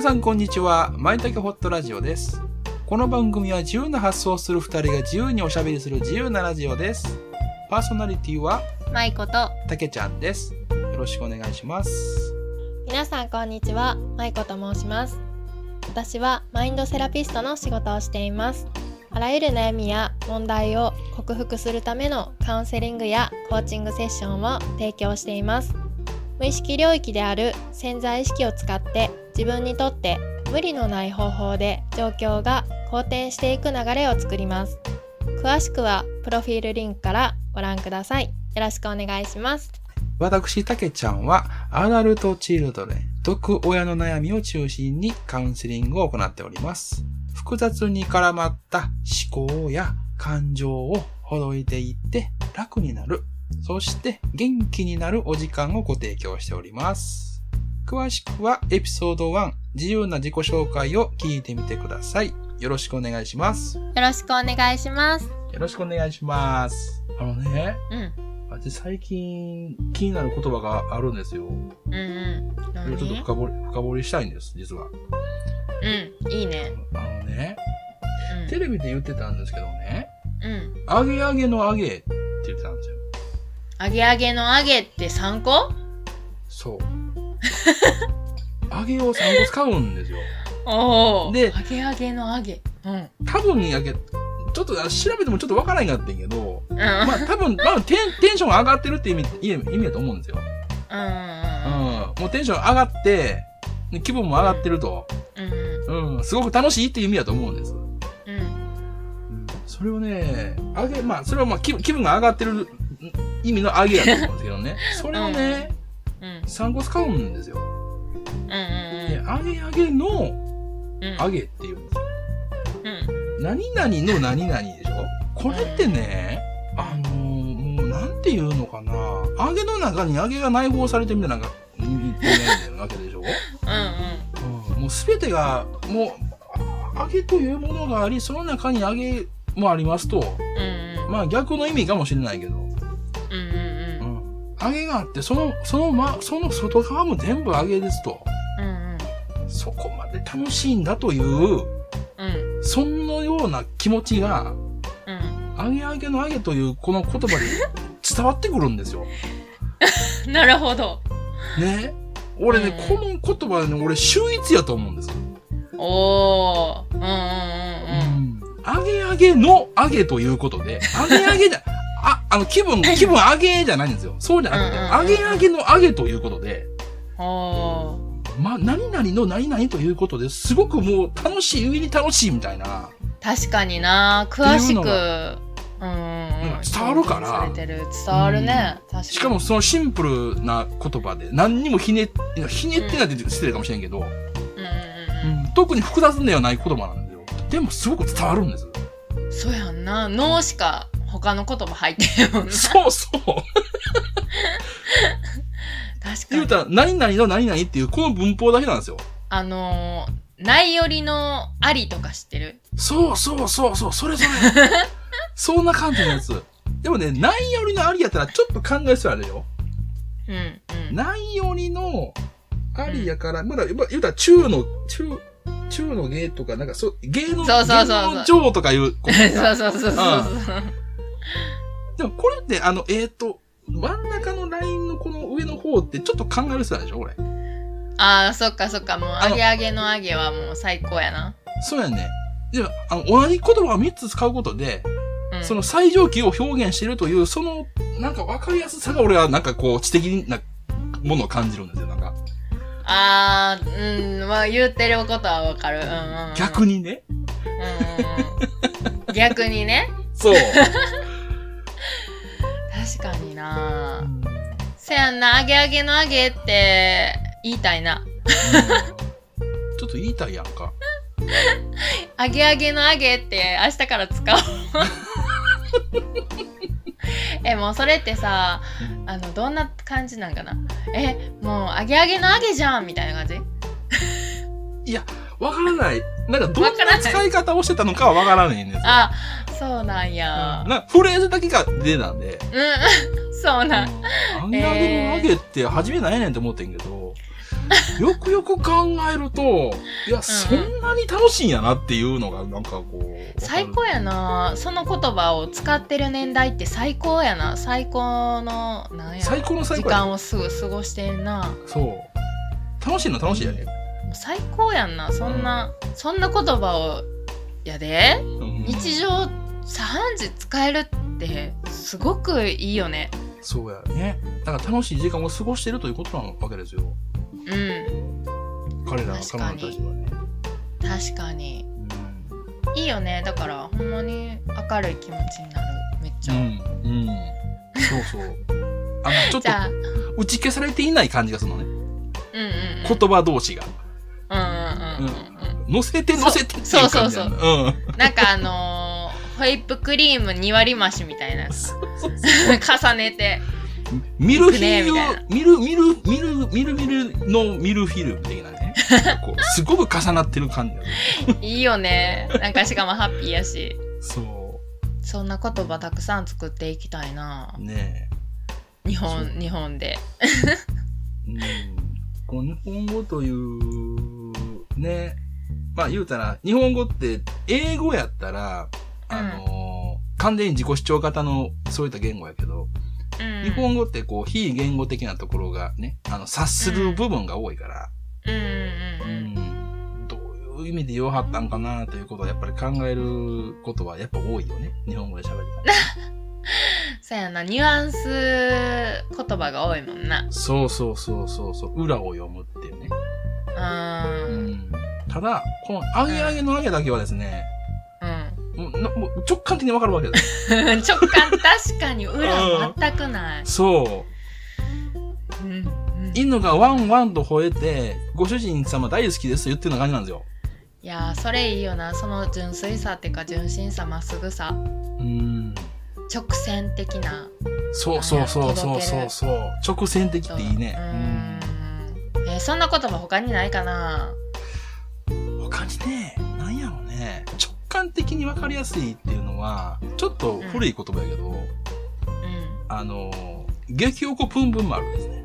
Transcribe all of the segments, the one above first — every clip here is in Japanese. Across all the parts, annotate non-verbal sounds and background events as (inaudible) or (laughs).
皆さんこんにちは。まいたけホットラジオです。この番組は自由な発想をする二人が自由におしゃべりする自由なラジオです。パーソナリティはまいことたけちゃんです。よろしくお願いします。皆さんこんにちはまいこと申します私はマインドセラピストの仕事をしていますあらゆる悩みや問題を克服するためのカウンセリングやコーチングセッションを提供しています無意識領域である潜在意識を使って自分にとって無理のない方法で状況が好転していく流れを作ります詳しくはプロフィールリンクからご覧くださいよろしくお願いします私、たけちゃんは、アダルトチルドレン、毒親の悩みを中心にカウンセリングを行っております。複雑に絡まった思考や感情をほどいていって楽になる。そして元気になるお時間をご提供しております。詳しくはエピソード1、自由な自己紹介を聞いてみてください。よろしくお願いします。よよろしくお願いしますろしくお願いします。あのね、うん私最近気になる言葉があるんですよ。うんうん。ちょっと深掘り、深掘りしたいんです、実は。うん、いいね。あのね、うん。テレビで言ってたんですけどね、うん。揚げ揚げの揚げって言ってたんですよ。揚げ揚げの揚げって3個そう。(laughs) 揚げを3個使うんですよ。で揚げ揚げの揚げ。うん。多分揚げ、ちょっとあ調べてもちょっとわからないかったんやけど、うん。まあ多分、まあテンテンション上がってるって意味、意味だと思うんですよ。うん。うん。もうテンション上がって、で気分も上がってると、うん。うん、すごく楽しいっていう意味だと思うんです。うん。それをね、上げ、まあ、それはまあ気分気分が上がってる意味の上げやと思うんですけどね。それをね、うん。3個使うんですよ。うん。で、上げ上げのうん。上げって言うんですよ。うん。何々の何々でしょ？これってね、あのー、もうなんて言うのかな？揚げの中に揚げが内包されてみたいなのが、うん言わけでしょ、うん。うん、もうすべてが、もう、あ揚げというものがあり、その中に揚げもありますと、うん。うん。まあ逆の意味かもしれないけど。揚げがあって、その、そのま、その外側も全部揚げですと。うん。そこまで楽しいんだという、うん。そのような気持ちが、うん。揚げ揚げの揚げというこの言葉で伝わってくるんですよ。うん。なるほど。ね。俺ね、うんこの言葉ね、俺秀逸やと思うんですよ。おー。うん。うん。うん。うん。揚げ揚げの揚げということで、揚げ揚げじゃ、あ、あの、気分、(laughs) 気分揚げじゃないんですよ。そうじゃなくて、うんうんうん。揚げ揚げの揚げということで、おー。ま、何々の何々ということですごくもう楽しい、上に楽しいみたいな。確かにな。詳しく。がうん伝わるから。伝わるね、しかもそのシンプルな言葉で、何にもひね、ひねってないって失礼かもしれんけど、特に複雑ではない言葉なんですよ。でもすごく伝わるんです。そうやんな。脳しか他の言葉入ってるもんなそうそう。(laughs) 確かに言うたら、何々の何々っていうこの文法だけなんですよ。あのーないよりのありとか知ってる？そうそうそうそう、それそれ。(laughs) そんな感じのやつ。でもね、ないよりのありやったらちょっと考えすらあるよ。うんうんないよりのありやから、まだ、ま言うたら中の、中、中の芸とか、なんかそう、芸の、そうそうそうそう芸の上とかいう。(laughs) そうそうそうそうでもこれって、あの、えっ、と、真ん中のラインのこの上の方ってちょっと考えるすらでしょこれ。ああそっかそっかもう揚げ揚げの揚げはもう最高やな、そうやね。でも、あの、同じ言葉を3つ使うことで、うん、その最上級を表現しているという、その、なんか分かりやすさが俺はなんかこう、知的なものを感じるんですよ、なんか。ああうんまあ言ってることはわかる、うんうんうん、逆にね。うんうんうん逆にね (laughs) そう。確かにな。せやんな揚げ揚げの揚げって言いたいな。ちょっと言いたいやんか。(laughs) 揚げ揚げの揚げって明日から使おう。(laughs) えもうそれってさあのどんな感じなんかな？えもう揚げ揚げの揚げじゃんみたいな感じ？わからない。なんかどんな使い方をしてたのかはわからないんですよ。あそうなんや。なフレーズだけが出たんで。うん。(laughs) そうなん。揚げ揚げの揚げって初めなんやねんって思ってんけど、(laughs) よくよく考えると、いや、そんなに楽しいんやなっていうのが、なんかこう。最高やな。その言葉を使ってる年代って最高やな。最高のなんや最高の最時高や間をすぐ過ごしてんな。そう。楽しいの楽しいやね。最高やんな。そんな、そんな言葉をやで。うん。日常茶飯事使えるってすごくいいよねそうやね。だから楽しい時間を過ごしてるということなわけですよ。うん彼ら彼女たちはね。確かにいいよねだからほんまに明るい気持ちになるめっちゃ、うん。うん。うん。そうそう。(laughs) あの、ちょっと打ち消されていない感じがするのね。うんうんうん言葉同士が。うんうんうんうんうん乗せて乗せてっていうそう感じなのうん。なんかあのーホイップクリーム2割増しみたいな (laughs) 重ねてミルフィいくねーユみたいな、ミル、ミル、ミル、ミルミルのミルフィルム的なね。(laughs) すごく重なってる感じ。いいよねなんかしかもハッピーやしそそんな言葉たくさん作っていきたいなう。ね日本日本でえ。うん。日本語という、ね。まあ言うたら、日本語って英語やったら、あのー完全に自己主張型のそういった言語やけど、うん日本語ってこう、非言語的なところがね、あの、察する部分が多いから、うんどういう意味で言わはったんかなということはやっぱり考えることはやっぱ多いよね。日本語で喋るから。(laughs) そうやなニュアンス言葉が多いもんなそうそうそうそうそう。裏を読むっていうね。ううんん。ただ、この揚げ揚げの揚げだけはですね、うんもうなもう直感的にわかるわけです。(laughs) 直感確かに裏全くない、そう。うんうん、い犬がワンワンと吠えて、ご主人様大好きですと言ってるような感じなんですよ。やーそれいいよなその純粋さっていうか純真さまっすぐさうん。直線的なそうそうそうそうそうそう。直線的っていいね。うんえーそんな言葉他にないかなうん他にね、なんやろね、直感的にわかりやすいっていうのは、ちょっと古い言葉やけど、うん。あの、激おこぷんぷん丸ですね。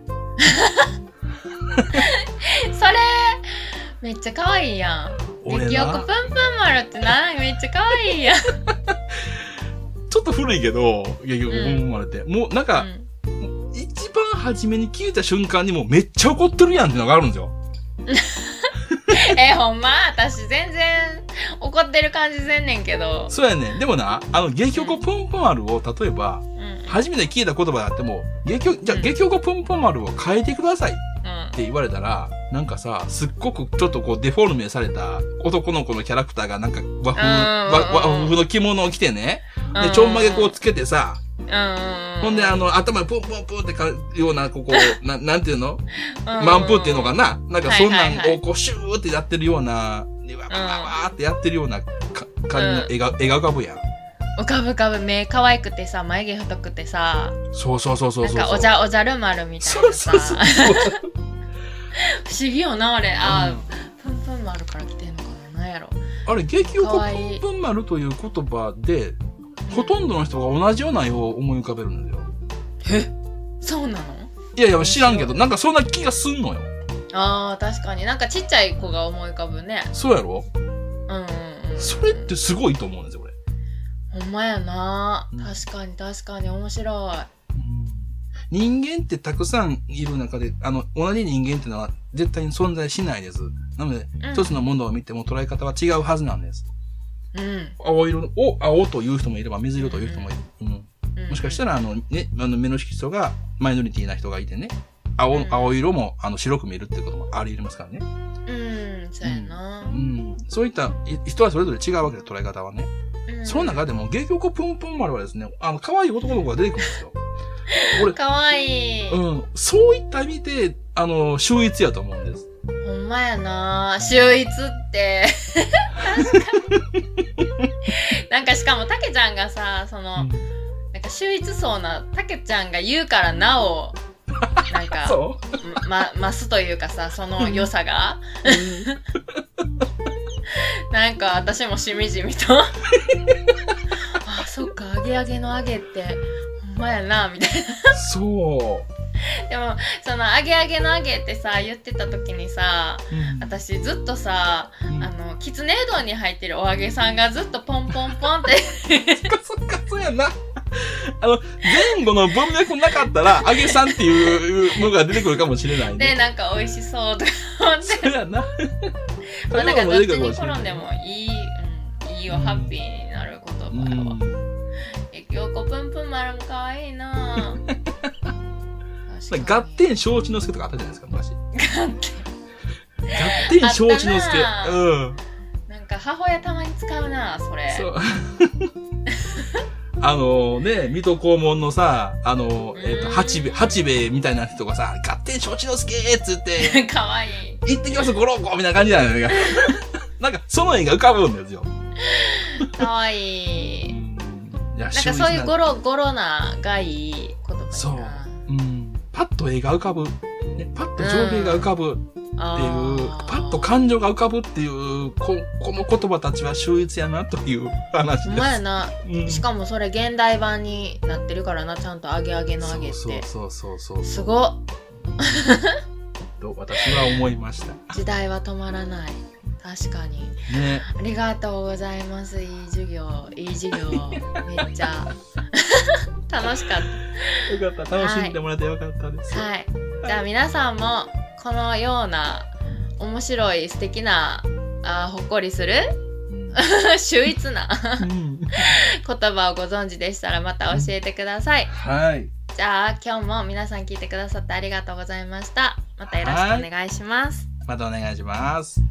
(laughs) それめっちゃ可愛いやん。俺激おこぷんな、ぷん丸ってなめっちゃ可愛いやん、(laughs) ちょっと古いけど、激おこぷんぷん丸って。もうなんか、うん。一番初めに聞いた瞬間にもうめっちゃ怒ってるやんっていうのがあるんですよ。(laughs) えほんま？私全然怒ってる感じせんねんけど、そうやねん。でもな、あの、激おこぷんぷん丸を、例えば、うん。初めて聞いた言葉であっても、激お、じゃあ、うん激おこぷんぷん丸を変えてくださいっうん。て言われたら、なんかさ、すっごくちょっとこうデフォルメされた男の子のキャラクターがなんか和風、和和風の着物を着てね、で、ちょんまげこうつけてさ、ほんであの、頭にプンプンプンってかような、ここ、ななんていうの？うん。満風っていうのかな？なんかそんなんをこうシューってやってるような、でわわわわーってやってるようなか感じの絵が、絵が浮かぶやん。浮かぶ浮かぶ目可愛くてさ眉毛太くてさそうそうそうそうそう。なんかおじゃおじゃる丸みたいなさ。(laughs) 不思議よなあれあうんー、プンプン丸から来てんのかななんやろあれ、激おこかわいいぷんぷん丸という言葉で、ほとんどの人が同じような絵を思い浮かべるんですよ。えそうなのいやいや、知らんけど、なんかそんな気がすんのよ。あー確かに。なんかちっちゃい子が思い浮かぶね。そうやろ？うんうんうん。それってすごいと思うんですよ、俺。ほんまやな。うん。確かに確かに面白い。人間ってたくさんいる中で、あの、同じ人間っていうのは絶対に存在しないです。なので、うん。一つのものを見ても捉え方は違うはずなんです。うん。青色を青という人もいれば水色という人もいる。うん。うん。もしかしたら、あの、ね、あの目の色素がマイノリティな人がいてね、青、うん青色もあの白く見えるってこともあり得ますからね。うんそうやなうん。そういったい人はそれぞれ違うわけで捉え方はね。うんその中でも、芸曲ぷんぷん丸はですね、あの、可愛い男の子が出てくるんですよ。(laughs) 俺、かわいい、うん。そういった意味で、あの、秀逸やと思うんです。ほんまやな秀逸って確かになんかしかもたけちゃんがさその、うんなんか秀逸そうなたけちゃんが言うからなおなんかそま増すというかさその良さが。うなんか私もしみじみと。あそっか揚げ揚げの揚げってほんまやなみたいな。そう。でもその「あげあげのあげ」ってさ言ってた時にさうん。私ずっとさうん。あのキツネうどんに入ってるお揚げさんがずっとポンポンポンって。そっか、そうやな。あの、前後の文脈なかったら、揚げさんっていうのが出てくるかもしれないね。でなんか美味しそうとか思ってそうやな。まあなんかどっちに転んでもいい、うん、いいよ、ハッピーになる言う葉は。ん。え、京子ぷんぷん丸かわいいなぁ。(laughs) 合点承知の助とかあったじゃないですか、昔。合点。合点承知の助。あったなうん。なんか母親たまに使うなそれ。そう。あのね、水戸黄門のさ、あの、えっ、と、うん八兵衛、八兵衛みたいな人がさ、合点承知の助っつって、(laughs) かわいい。行ってきます、ゴロンコみたいな感じなのよ。(laughs) なんか、その絵が浮かぶんですよ。かわいい。いや、なんかそういうゴロ。ロゴロながいい言葉そう。うん。パッと絵が浮かぶ。ね、パッと情景が浮かぶっていう、パッと感情が浮かぶっていう、ここの言葉たちは秀逸やなという話です。まやな。うんしかもそれ現代版になってるからな、ちゃんと揚げ揚げの揚げって。そうそうそうそう。すごっ。と私は思いました。時代は止まらない。確かに。ね。ありがとうございます。いい授業、いい授業。めっちゃ (laughs) 楽しかっよかった。楽しんでもらえてよかったです。た。はい。じゃあ皆さんもこのような面白い素敵なあーほっこりする (laughs) 秀逸なうん言葉をご存知でしたらまた教えてください。はい。じゃあ今日も皆さん聞いてくださってありがとうございました。またよろしくお願いします。またお願いします。